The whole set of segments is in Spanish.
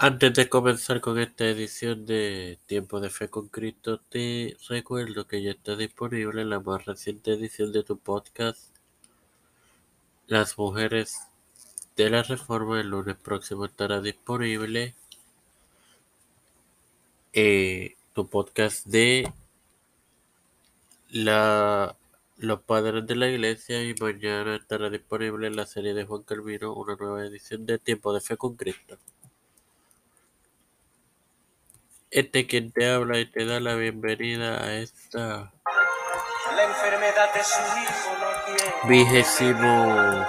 Antes de comenzar con esta edición de Tiempo de Fe con Cristo, te recuerdo que ya está disponible la más reciente edición de tu podcast, Las Mujeres de la Reforma. El lunes próximo estará disponible eh, tu podcast de los padres de la iglesia y mañana estará disponible la serie de Juan Calvino, una nueva edición de Tiempo de Fe con Cristo. Este quien te habla y te da la bienvenida a esta La enfermedad de su hijo no tiene. vigésimo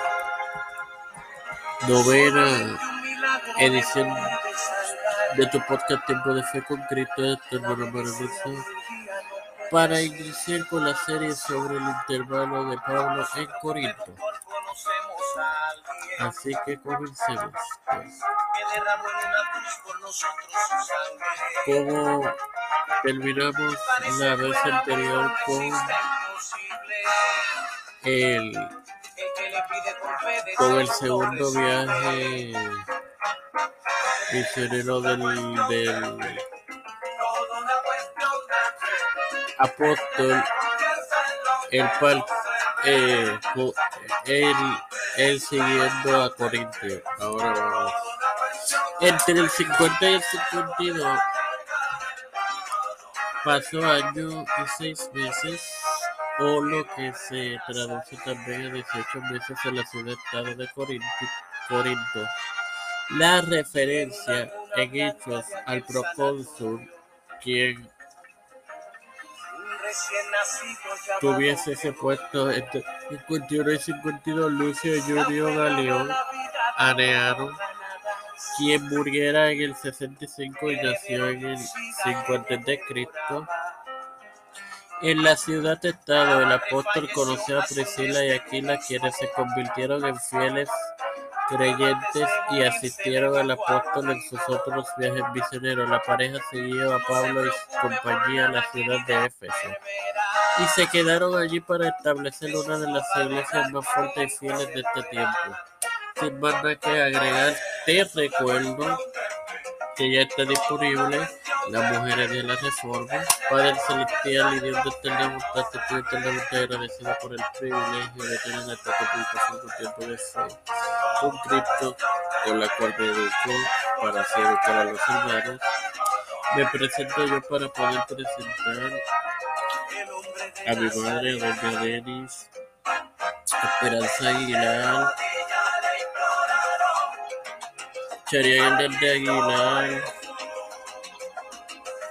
novena edición de tu podcast Tiempo de Fe con Cristo, tu hermano maravilloso, para iniciar con la serie sobre el intervalo de Pablo en Corinto. Así que comencemos. pues. Como terminamos la vez anterior con el, El con el segundo viaje misionero del, del apóstol, el cual eh, co- él, siguiendo a Corintio. Ahora vamos. Entre el 50 y el 52 pasó año y seis meses, o lo que se traduce también a 18 meses en la ciudad-estado de Corinto. Corinto. La referencia en hechos al procónsul, quien tuviese ese puesto entre 51 y 52, Lucio Julio Galeón Aneano, quien muriera en el 65 y nació en el 50 de Cristo. En la ciudad-estado, el apóstol conoció a Priscila y Aquila, quienes se convirtieron en fieles creyentes y asistieron al apóstol en sus otros viajes misioneros. La pareja siguió a Pablo y su compañía a la ciudad de Éfeso y se quedaron allí para establecer una de las iglesias más fuertes y fieles de este tiempo. Sin más nada que agregar, te recuerdo que ya está disponible Las Mujeres de la Reforma. Padre Celestial y Dios de eterna bondad, te estoy eternamente agradecido por el privilegio de tener esta publicación con tiempo de fe con Cristo, con la cual me para hacer educar a los hermanos. Me presento yo para poder presentar a mi madre, doña Denis, Esperanza Aguilar, Charián de Aguilar,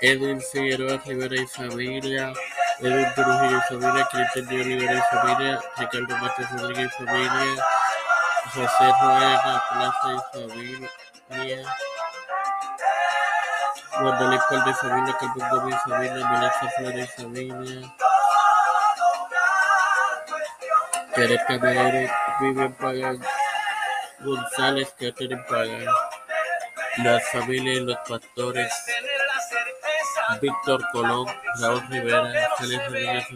Edwin Figueroa Rivera y familia, Edwin Trujillo y familia, Cristian de Olivera y familia, Ricardo Matos Rodríguez y familia, José Rueda Plaza y familia, Guadalupe Calde Carmen Gómez Melissa Flores Caballero, Vivian González, Catherine las familias y los pastores, Víctor Colón, Raúl Rivera, Félix Rodríguez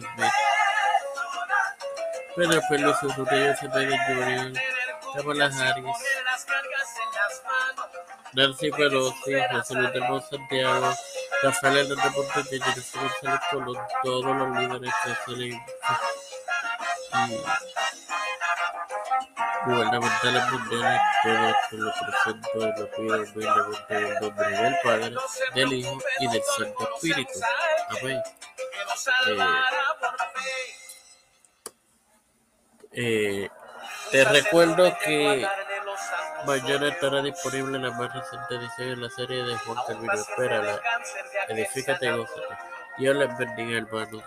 Pedro Pérez, Rodríguez Harris, las manos. Nancy Pelosi, José Luis de Monte Santiago, Rafael Hernández Monteño, Jennifer González Colón, todos los líderes sociales y gubernamentales mundiales, todo esto lo presento y lo pido humildemente en el nombre del Padre, del Hijo y del Santo Espíritu. Amén. Que fe. Eh, te recuerdo que mañana estará disponible la más reciente edición de la serie de Juan Calvino. Espérala, edifícate y gózate. Dios les bendiga, hermanos.